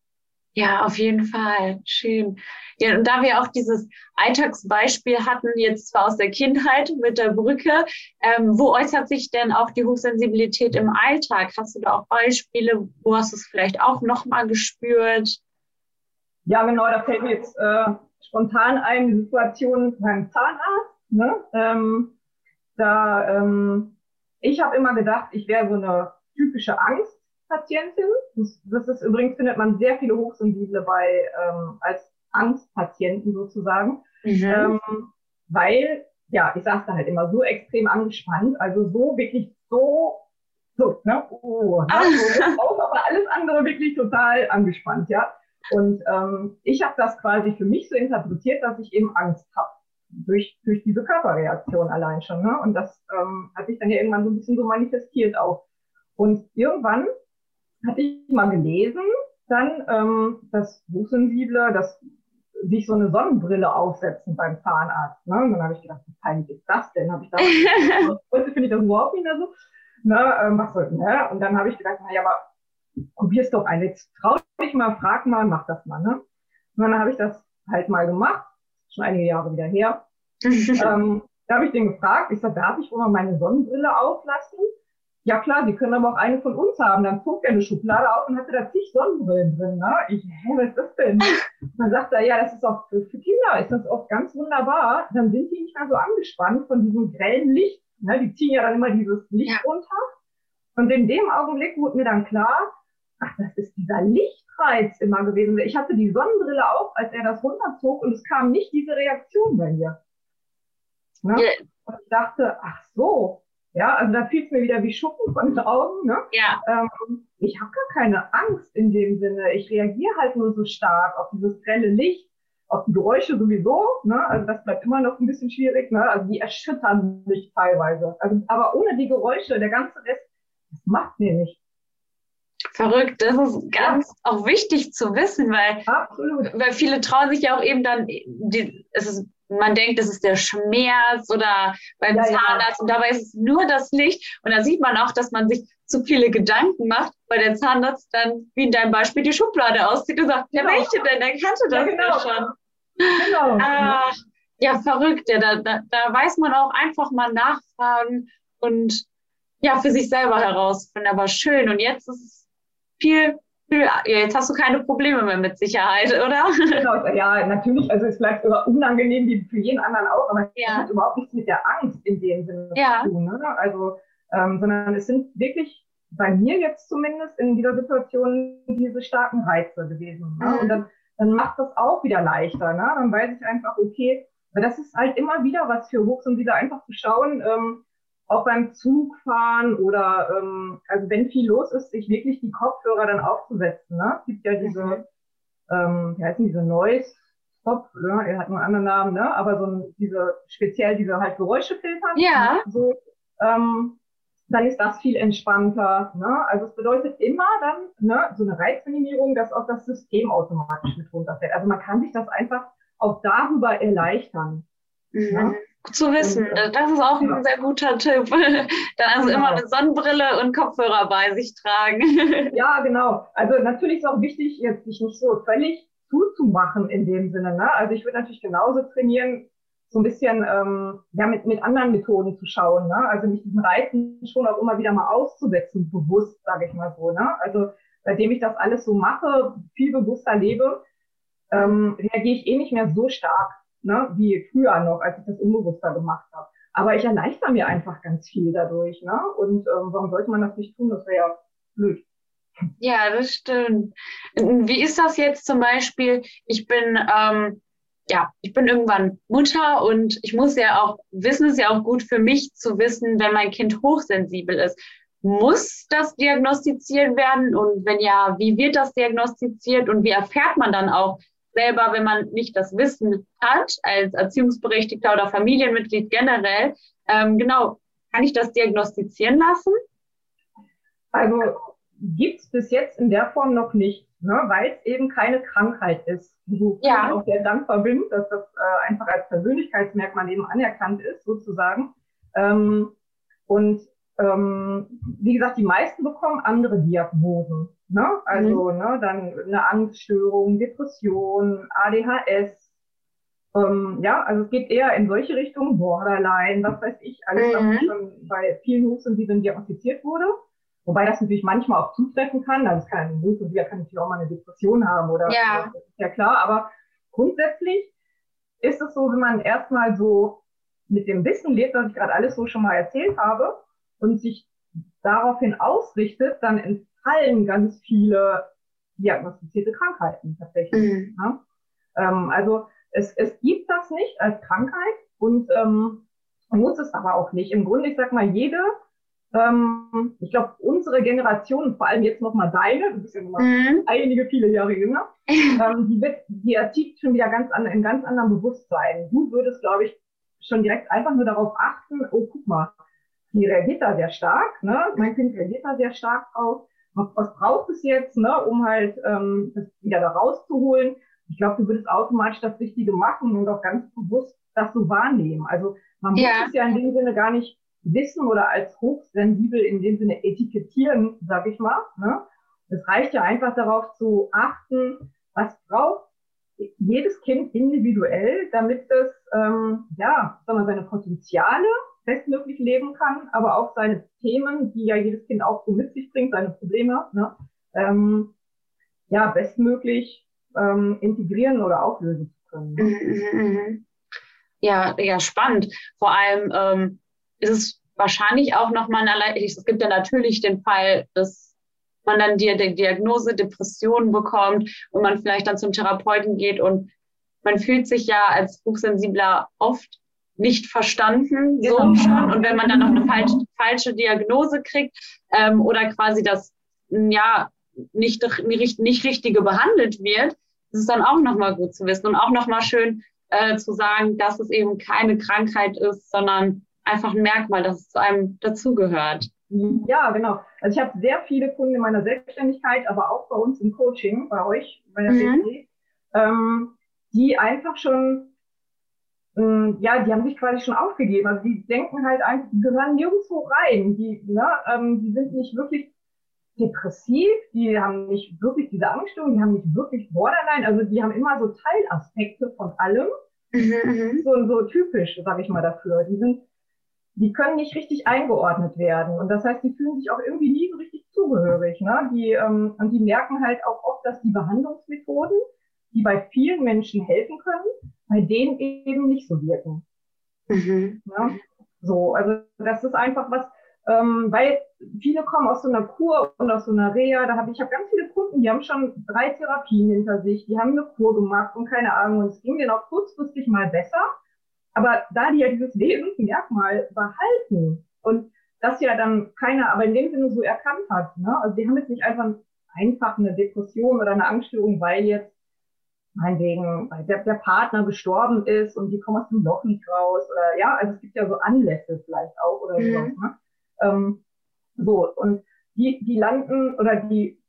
S1: Ja, auf jeden Fall. Schön. Ja, und da wir auch dieses Alltagsbeispiel hatten, jetzt zwar aus der Kindheit mit der Brücke, ähm, wo äußert sich denn auch die Hochsensibilität im Alltag? Hast du da auch Beispiele? Wo hast du es vielleicht auch nochmal gespürt?
S2: Ja, genau, da fällt mir jetzt äh, spontan ein, Situation beim Zahnarzt. Ne? Ähm, da, ähm, ich habe immer gedacht, ich wäre so eine typische Angst. Patientin. Das, das ist übrigens, findet man sehr viele Hochsensible bei ähm, als Angstpatienten sozusagen. Mhm. Ähm, weil, ja, ich sag's da halt immer, so extrem angespannt, also so wirklich so, so, ne, oh, ne, so, auch, aber alles andere wirklich total angespannt, ja. Und ähm, ich habe das quasi für mich so interpretiert, dass ich eben Angst habe. Durch, durch diese Körperreaktion allein schon. Ne? Und das ähm, hat sich dann ja irgendwann so ein bisschen so manifestiert auch. Und irgendwann hatte ich mal gelesen, dann, ähm, das Hochsensible, das sich so eine Sonnenbrille aufsetzen beim Zahnarzt. Ne? Und dann habe ich gedacht, wie peinlich ist das denn? Habe ich da heute finde ich das überhaupt nicht mehr so. Ne? Ähm, was soll, ne? Und dann habe ich gedacht, naja, aber probier's doch ein. Jetzt trau dich mal, frag mal, mach das mal. Ne? Und dann habe ich das halt mal gemacht, schon einige Jahre wieder her. ähm, da habe ich den gefragt, ich sage, darf ich wohl mal meine Sonnenbrille auflassen? Ja klar, Sie können aber auch eine von uns haben. Dann zog er eine Schublade auf und hatte da zig Sonnenbrillen drin. Ne? Ich, hä, was ist das denn? dann sagt er, ja, das ist auch für, für Kinder, ist das auch ganz wunderbar. Dann sind die nicht mehr so angespannt von diesem grellen Licht. Ne? Die ziehen ja dann immer dieses Licht ja. runter. Und in dem Augenblick wurde mir dann klar, ach, das ist dieser Lichtreiz immer gewesen. Ich hatte die Sonnenbrille auf, als er das runterzog und es kam nicht diese Reaktion bei mir. Ne? Ja. Und ich dachte, ach so, ja, also da fiel es mir wieder wie Schuppen von den Augen. Ne?
S1: Ja.
S2: Ähm, ich habe gar keine Angst in dem Sinne. Ich reagiere halt nur so stark auf dieses grelle Licht, auf die Geräusche sowieso. Ne? Also das bleibt immer noch ein bisschen schwierig. Ne? Also die erschüttern mich teilweise. Also, aber ohne die Geräusche, der ganze Rest, das macht mir nicht.
S1: Verrückt, das ist ganz ja. auch wichtig zu wissen, weil, Absolut. weil viele trauen sich ja auch eben dann, die, es ist man denkt, es ist der Schmerz oder beim ja, Zahnarzt ja. und dabei ist es nur das Licht. Und da sieht man auch, dass man sich zu viele Gedanken macht, weil der Zahnarzt dann, wie in deinem Beispiel, die Schublade auszieht und sagt, genau. ja, welche denn? Der kannte das ja, genau. schon. Genau. Ach, ja, verrückt. Ja, da, da, da weiß man auch einfach mal nachfragen und ja, für sich selber herausfinden. Aber schön. Und jetzt ist es viel jetzt hast du keine Probleme mehr mit Sicherheit, oder?
S2: Genau, ja, natürlich. Also es bleibt sogar unangenehm wie für jeden anderen auch, aber es ja. hat überhaupt nichts mit der Angst in dem Sinne ja. zu tun. Ne? Also, ähm, sondern es sind wirklich bei mir jetzt zumindest in dieser Situation diese starken Reize gewesen. Ne? Mhm. Und dann, dann macht das auch wieder leichter. Ne? Dann weiß ich einfach, okay, weil das ist halt immer wieder was für Hochsensible, einfach zu schauen, ähm, auch beim Zugfahren oder ähm, also wenn viel los ist, sich wirklich die Kopfhörer dann aufzusetzen. Ne? Es gibt ja diese, mhm. ähm, wie heißen diese Noise Stop, ne? er hat nur einen anderen Namen, ne? aber so diese speziell diese halt Geräusche filtern.
S1: Ja.
S2: Ne? So, ähm, dann ist das viel entspannter. Ne? Also es bedeutet immer dann ne, so eine Reizminimierung, dass auch das System automatisch mit runterfällt. Also man kann sich das einfach auch darüber erleichtern.
S1: Mhm. Ne? Zu wissen. Äh, das ist auch ein sehr guter Tipp. Dann also genau. immer eine Sonnenbrille und Kopfhörer bei sich tragen.
S2: Ja, genau. Also natürlich ist auch wichtig, jetzt sich nicht so völlig zuzumachen in dem Sinne. Ne? Also ich würde natürlich genauso trainieren, so ein bisschen ähm, ja, mit, mit anderen Methoden zu schauen. Ne? Also mich diesen Reizen schon auch immer wieder mal auszusetzen, bewusst, sage ich mal so. Ne? Also seitdem ich das alles so mache, viel bewusster lebe, ähm, reagiere ich eh nicht mehr so stark ne, wie früher noch, als ich das unbewusster gemacht habe. Aber ich erleichter mir einfach ganz viel dadurch. Ne? Und ähm, warum sollte man das nicht tun? Das wäre ja blöd.
S1: Ja, das stimmt. Wie ist das jetzt zum Beispiel? Ich bin, ähm, ja, ich bin irgendwann Mutter und ich muss ja auch wissen, es ist ja auch gut für mich zu wissen, wenn mein Kind hochsensibel ist. Muss das diagnostiziert werden? Und wenn ja, wie wird das diagnostiziert? Und wie erfährt man dann auch, selber, wenn man nicht das Wissen hat, als Erziehungsberechtigter oder Familienmitglied generell, ähm, genau, kann ich das diagnostizieren lassen?
S2: Also gibt es bis jetzt in der Form noch nicht, ne, weil es eben keine Krankheit ist. Wo ja. auch sehr dankbar bin, dass das äh, einfach als Persönlichkeitsmerkmal eben anerkannt ist, sozusagen. Ähm, und ähm, wie gesagt, die meisten bekommen andere Diagnosen. Ne? Also mhm. ne, dann eine Angststörung, Depression, ADHS. Ähm, ja, also es geht eher in solche Richtungen, Borderline, was weiß ich, alles, mhm. was schon bei vielen Hochsensiblen diagnostiziert wurde. Wobei das natürlich manchmal auch zutreffen kann. Also es kann ein Hochsensibler kann natürlich auch mal eine Depression haben oder
S1: ja.
S2: das ist ja klar. Aber grundsätzlich ist es so, wenn man erstmal so mit dem Wissen lebt, was ich gerade alles so schon mal erzählt habe, und sich daraufhin ausrichtet, dann entfallen ganz viele diagnostizierte Krankheiten tatsächlich. Mhm. Ja? Ähm, also es, es gibt das nicht als Krankheit und ähm, muss es aber auch nicht. Im Grunde, ich sag mal, jede, ähm, ich glaube, unsere Generation, vor allem jetzt nochmal deine, du bist ja nochmal mhm. einige, viele Jahre jünger, ähm, die, wird, die erzieht schon wieder ganz an, in ganz anderem Bewusstsein. Du würdest, glaube ich, schon direkt einfach nur darauf achten, oh, guck mal, die reagiert da sehr stark, ne? Mein Kind reagiert da sehr stark drauf. Was braucht es jetzt, ne, um halt ähm, das wieder da rauszuholen? Ich glaube, du würdest automatisch das Richtige machen und auch ganz bewusst das so wahrnehmen. Also man ja. muss es ja in dem Sinne gar nicht wissen oder als hochsensibel in dem Sinne etikettieren, sag ich mal. Ne? Es reicht ja einfach darauf zu achten, was braucht jedes Kind individuell, damit es ähm, ja, sagen wir, seine Potenziale bestmöglich leben kann, aber auch seine Themen, die ja jedes Kind auch so mit sich bringt, seine Probleme, ne, ähm, ja, bestmöglich ähm, integrieren oder auflösen zu können. Mhm, mhm,
S1: mhm. Ja, ja, spannend. Vor allem ähm, ist es wahrscheinlich auch nochmal es gibt ja natürlich den Fall, dass man dann die, die Diagnose Depression bekommt und man vielleicht dann zum Therapeuten geht und man fühlt sich ja als Hochsensibler oft nicht verstanden, so genau. schon. Und wenn man dann noch eine falsche, falsche Diagnose kriegt ähm, oder quasi das ja nicht, nicht, nicht richtige behandelt wird, ist es dann auch nochmal gut zu wissen und auch nochmal schön äh, zu sagen, dass es eben keine Krankheit ist, sondern einfach ein Merkmal, dass es zu einem dazugehört.
S2: Ja, genau. Also ich habe sehr viele Kunden in meiner Selbstständigkeit, aber auch bei uns im Coaching, bei euch, bei der mhm. ähm, die einfach schon ja, die haben sich quasi schon aufgegeben. Also die denken halt einfach, die gehören nirgendwo rein. Die, ne, ähm, die sind nicht wirklich depressiv, die haben nicht wirklich diese Angststörung, die haben nicht wirklich Borderline, also die haben immer so Teilaspekte von allem. Mhm, mhm. so, so typisch, sage ich mal dafür. Die sind, die können nicht richtig eingeordnet werden. Und das heißt, die fühlen sich auch irgendwie nie so richtig zugehörig. Ne? Die, ähm, und die merken halt auch oft, dass die Behandlungsmethoden, die bei vielen Menschen helfen können, bei denen eben nicht so wirken. Mhm. Ja? So, also das ist einfach was, ähm, weil viele kommen aus so einer Kur und aus so einer Reha. Da habe ich habe ganz viele Kunden, die haben schon drei Therapien hinter sich, die haben eine Kur gemacht und keine Ahnung. Und es ging denen auch kurzfristig mal besser. Aber da die ja dieses Wesensmerkmal behalten und das ja dann keiner, aber in dem Sinne so erkannt hat, ne? also die haben jetzt nicht einfach einfach eine Depression oder eine Angststörung, weil jetzt meinetwegen, weil der, der Partner gestorben ist und die kommen aus dem Loch nicht raus oder ja, also es gibt ja so Anlässe vielleicht auch oder mhm. sowas, ne? Ähm, so, und die, die landen oder die,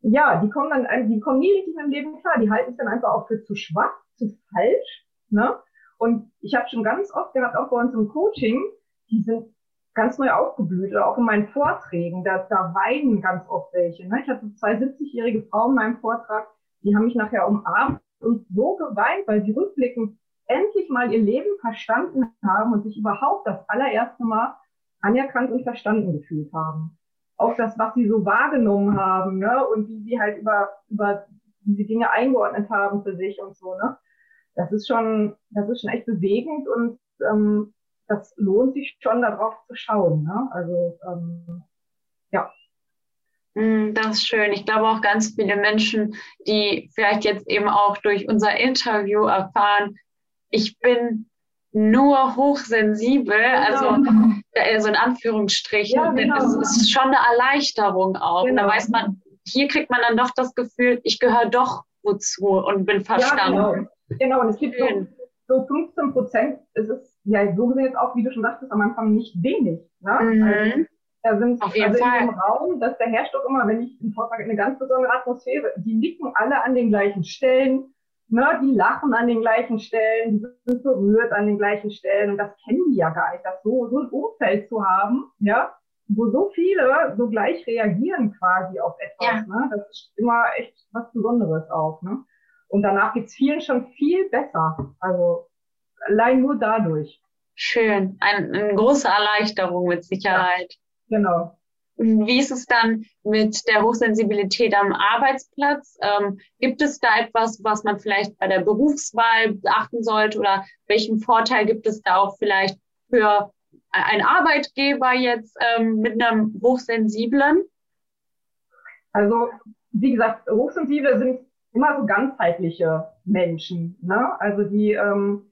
S2: ja, die kommen dann, die kommen nie richtig mit dem Leben klar, die halten es dann einfach auch für zu schwach, zu falsch, ne? Und ich habe schon ganz oft gehabt, auch bei uns im Coaching, die sind ganz neu aufgeblüht oder auch in meinen Vorträgen, da, da weinen ganz oft welche. Ne? Ich hatte zwei 70-jährige Frauen in meinem Vortrag, die haben mich nachher umarmt und so geweint, weil sie rückblickend endlich mal ihr Leben verstanden haben und sich überhaupt das allererste Mal anerkannt und verstanden gefühlt haben. Auch das, was sie so wahrgenommen haben, ne, und wie sie halt über, über diese Dinge eingeordnet haben für sich und so, ne. Das ist schon, das ist schon echt bewegend und ähm, das lohnt sich schon darauf zu schauen, ne. Also ähm, ja.
S1: Mm, das ist schön. Ich glaube auch ganz viele Menschen, die vielleicht jetzt eben auch durch unser Interview erfahren, ich bin nur hochsensibel, genau. also äh, so in Anführungsstrichen, ja, genau. das ist schon eine Erleichterung auch. Genau. Da weiß man, hier kriegt man dann doch das Gefühl, ich gehöre doch wozu und bin verstanden.
S2: Ja, genau. genau, und es gibt so, so 15 Prozent, es ist ja so gesehen jetzt auch, wie du schon sagtest, am Anfang nicht wenig. Ne?
S1: Mhm.
S2: Also, da sind
S1: Auf jeden
S2: also
S1: Fall.
S2: in dem Raum, dass der herrscht doch immer, wenn ich einen Vortrag eine ganz besondere Atmosphäre, die nicken alle an den gleichen Stellen, ne, die lachen an den gleichen Stellen, die sind berührt an den gleichen Stellen und das kennen die ja gar nicht, das so, so ein Umfeld zu haben, ja, wo so viele so gleich reagieren quasi auf etwas,
S1: Ja.
S2: ne, das ist immer echt was Besonderes auch, ne. Und danach geht's vielen schon viel besser, also allein nur dadurch,
S1: Schön. Ein, eine große Erleichterung mit Sicherheit.
S2: Genau.
S1: Wie ist es dann mit der Hochsensibilität am Arbeitsplatz? Ähm, gibt es da etwas, was man vielleicht bei der Berufswahl beachten sollte oder welchen Vorteil gibt es da auch vielleicht für einen Arbeitgeber jetzt ähm, mit einem Hochsensiblen?
S2: Also, wie gesagt, Hochsensible sind immer so ganzheitliche Menschen. Ne? Also die, ähm,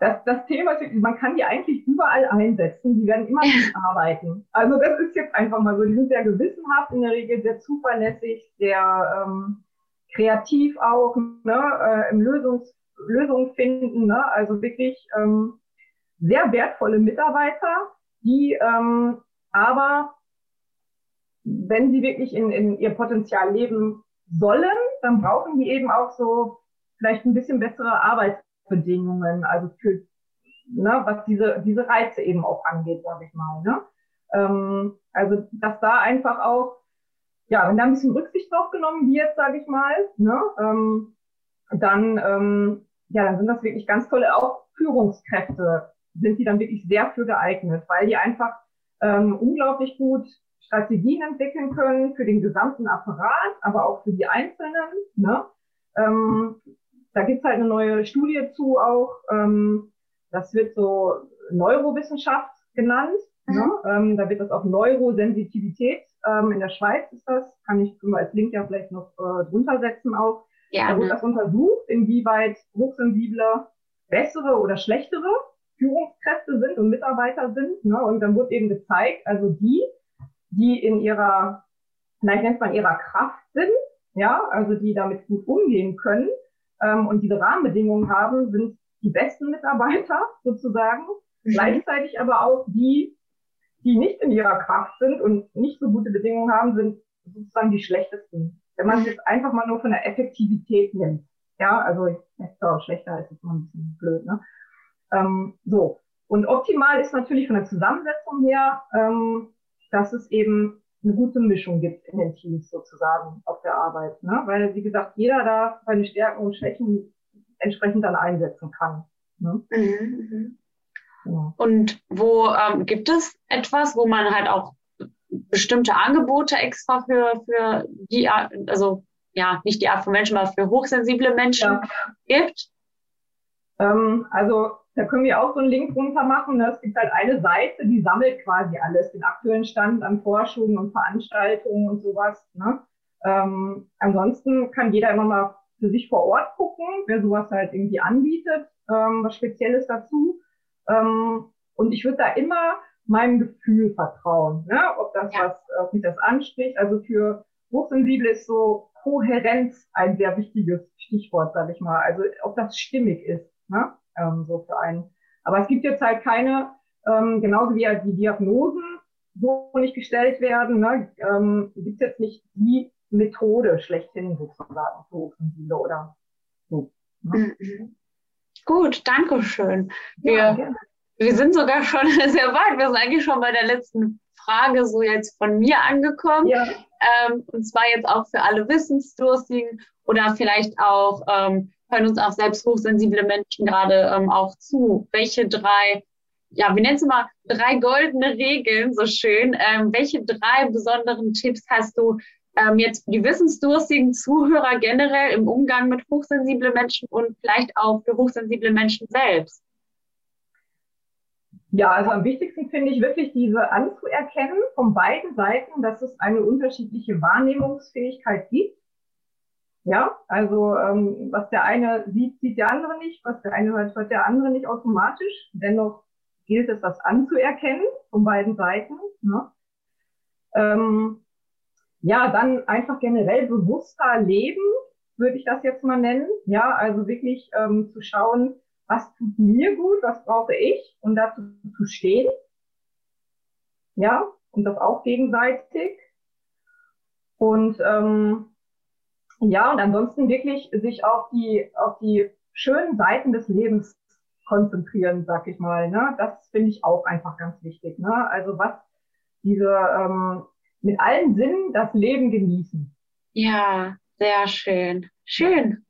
S2: das, das Thema man kann die eigentlich überall einsetzen, die werden immer gut arbeiten. Also das ist jetzt einfach mal so, die sind sehr gewissenhaft in der Regel, sehr zuverlässig, sehr ähm, kreativ auch, ne? äh, im Lösungs Lösungen finden, ne? also wirklich ähm, sehr wertvolle Mitarbeiter, die ähm, aber wenn sie wirklich in, in ihr Potenzial leben sollen, dann brauchen die eben auch so vielleicht ein bisschen bessere Arbeitsbedingungen, also für, ne, was diese, diese Reize eben auch angeht, sage ich mal. Ne? Ähm, also, dass da einfach auch, ja, wenn da ein bisschen Rücksicht drauf genommen wird, sage ich mal, ne, ähm, dann, ähm, ja, dann sind das wirklich ganz tolle, auch Führungskräfte sind die dann wirklich sehr für geeignet, weil die einfach ähm, unglaublich gut Strategien entwickeln können für den gesamten Apparat, aber auch für die Einzelnen. Ne? Ähm, da gibt's halt eine neue Studie zu auch. Ähm, das wird so Neurowissenschaft genannt.
S1: Mhm.
S2: Ne? Ähm, da wird das auch Neurosensitivität. Ähm, in der Schweiz ist das. Kann ich können wir als Link ja vielleicht noch äh, drunter setzen auch. Da wurde
S1: Gerne.
S2: das untersucht, inwieweit hochsensible bessere oder schlechtere Führungskräfte sind und Mitarbeiter sind. Ne? Und dann wurde eben gezeigt, also die, die in ihrer, vielleicht nennt man ihrer Kraft sind, ja, also die damit gut umgehen können ähm, und diese Rahmenbedingungen haben, sind die besten Mitarbeiter sozusagen.
S1: Mhm.
S2: Gleichzeitig aber auch die, die nicht in ihrer Kraft sind und nicht so gute Bedingungen haben, sind sozusagen die schlechtesten. Wenn man es jetzt einfach mal nur von der Effektivität nimmt. Ja, also ich glaube, schlechter ist jetzt mal ein bisschen blöd, ne? Ähm, so. Und optimal ist natürlich von der Zusammensetzung her, ähm, dass es eben eine gute Mischung gibt in den Teams sozusagen auf der Arbeit. Ne? Weil, wie gesagt, jeder da seine Stärken und Schwächen entsprechend dann einsetzen kann. Ne?
S1: Mhm, mhm.
S2: Genau.
S1: Und wo ähm, gibt es etwas, wo man halt auch bestimmte Angebote extra für, für die Art, also ja, nicht die Art von Menschen, aber für hochsensible Menschen
S2: Ja.
S1: gibt?
S2: Ähm, also da können wir auch so einen Link runter machen. Ne? Es gibt halt eine Seite, die sammelt quasi alles, den aktuellen Stand an Forschungen und Veranstaltungen und sowas. Ne? Ähm, ansonsten kann jeder immer mal für sich vor Ort gucken, wer sowas halt irgendwie anbietet, ähm, was Spezielles dazu. Ähm, und ich würde da immer meinem Gefühl vertrauen, ne? ob das
S1: Ja.
S2: was, ob mich das anspricht. Also für Hochsensible ist so Kohärenz ein sehr wichtiges Stichwort, sage ich mal. Also ob das stimmig ist, ne? Ähm, so für einen. Aber es gibt jetzt halt keine, ähm, genauso wie ja die Diagnosen so nicht gestellt werden, ne? ähm, gibt es jetzt nicht die Methode schlechthin sozusagen für Hochsensible oder so. Ne?
S1: Mhm. Gut, danke schön.
S2: Ja,
S1: Wir,
S2: gerne.
S1: wir sind sogar schon sehr weit. Wir sind eigentlich schon bei der letzten Frage so jetzt von mir angekommen.
S2: ja.
S1: Ähm, und zwar jetzt auch für alle Wissensdurstigen oder vielleicht auch ähm, hören uns auch selbst hochsensible Menschen gerade ähm, auch zu. Welche drei, ja, wir nennen es mal drei goldene Regeln, so schön. Ähm, welche drei besonderen Tipps hast du ähm, jetzt für die wissensdurstigen Zuhörer generell im Umgang mit hochsensiblen Menschen und vielleicht auch für hochsensible Menschen selbst?
S2: Ja, also am wichtigsten finde ich wirklich diese anzuerkennen von beiden Seiten, dass es eine unterschiedliche Wahrnehmungsfähigkeit gibt. Ja, also ähm, was der eine sieht, sieht der andere nicht, was der eine hört, hört der andere nicht automatisch. Dennoch gilt es, das anzuerkennen von beiden Seiten. Ne? Ähm, ja, dann einfach generell bewusster leben, würde ich das jetzt mal nennen. Ja, also wirklich ähm, zu schauen, was tut mir gut, was brauche ich und dazu zu stehen. Ja, und das auch gegenseitig. Und ähm, ja, und ansonsten wirklich sich auf die, auf die schönen Seiten des Lebens konzentrieren, sag ich mal. Ne? Das finde ich auch einfach ganz wichtig. Ne? Also was diese ähm, mit allen Sinnen das Leben genießen.
S1: Ja, sehr schön. Schön.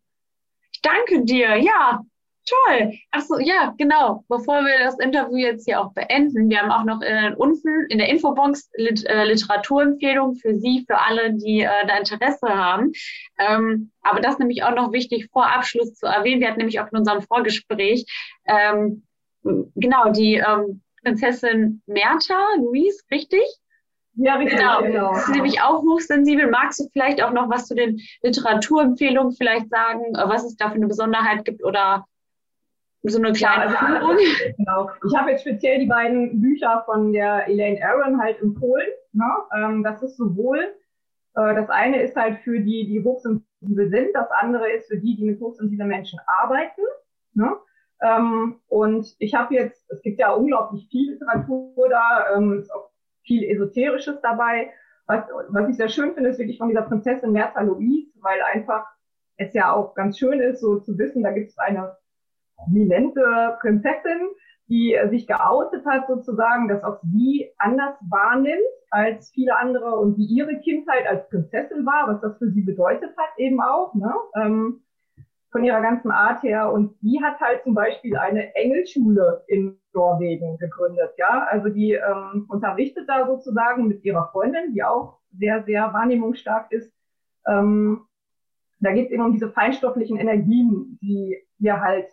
S1: Ich danke dir. Ja, Toll. Ach so, ja, genau. Bevor wir das Interview jetzt hier auch beenden, wir haben auch noch in, unten in der Infobox äh, Literaturempfehlungen für Sie, für alle, die äh, da Interesse haben. Ähm, aber das ist nämlich auch noch wichtig vor Abschluss zu erwähnen. Wir hatten nämlich auch in unserem Vorgespräch ähm, genau die ähm, Prinzessin Merta, Louise, richtig?
S2: Ja. Genau. genau.
S1: Das ist nämlich auch hochsensibel. Magst du vielleicht auch noch was zu den Literaturempfehlungen vielleicht sagen, äh, was es da für eine Besonderheit gibt oder so eine kleine ja, also,
S2: genau. Ich habe jetzt speziell die beiden Bücher von der Elaine Aaron halt empfohlen. Ne? Ähm, das ist sowohl, äh, das eine ist halt für die, die hochsensibel sind, das andere ist für die, die mit hochsensiblen Menschen arbeiten. Ne? Ähm, und ich habe jetzt, es gibt ja unglaublich viel Literatur da, ähm, ist auch viel Esoterisches dabei. Was, was ich sehr schön finde, ist wirklich von dieser Prinzessin Merta Louise, weil einfach es ja auch ganz schön ist, so zu wissen, da gibt es eine prominente Prinzessin, die sich geoutet hat sozusagen, dass auch sie anders wahrnimmt als viele andere und wie ihre Kindheit als Prinzessin war, was das für sie bedeutet hat eben auch, ne? Ähm, von ihrer ganzen Art her. Und die hat halt zum Beispiel eine Engelschule in Norwegen gegründet, ja. Also die ähm, unterrichtet da sozusagen mit ihrer Freundin, die auch sehr, sehr wahrnehmungsstark ist. Ähm, da geht es eben um diese feinstofflichen Energien, die wir halt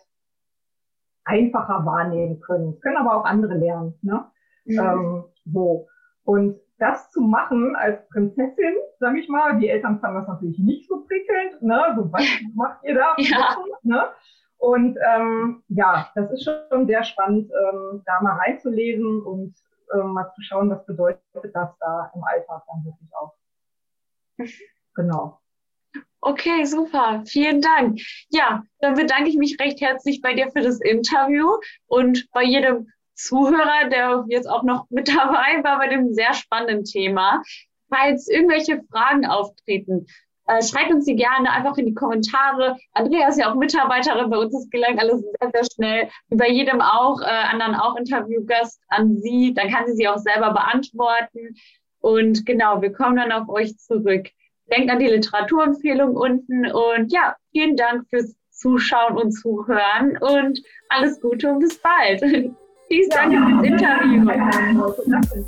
S2: einfacher wahrnehmen können. Das können aber auch andere lernen. Ne? Mhm. Ähm, so. Und das zu machen als Prinzessin, sage ich mal, die Eltern fanden das natürlich nicht so prickelnd. Ne? So, was macht ihr da? ja. Ne? Und ähm, ja, das ist schon sehr spannend, ähm, da mal reinzulesen und ähm, mal zu schauen, was bedeutet das da im Alltag dann wirklich auch. Genau.
S1: Okay, super. Vielen Dank. Ja, dann bedanke ich mich recht herzlich bei dir für das Interview und bei jedem Zuhörer, der jetzt auch noch mit dabei war bei dem sehr spannenden Thema. Falls irgendwelche Fragen auftreten, äh, schreibt uns sie gerne einfach in die Kommentare. Andrea ist ja auch Mitarbeiterin, bei uns ist gelangt alles sehr, sehr schnell. Wie bei jedem auch, äh, anderen auch Interviewgast an sie. Dann kann sie sie auch selber beantworten. Und genau, wir kommen dann auf euch zurück. Denkt an die Literaturempfehlung unten und ja, vielen Dank fürs Zuschauen und Zuhören und alles Gute und bis bald. Tschüss, ja, danke fürs Interview.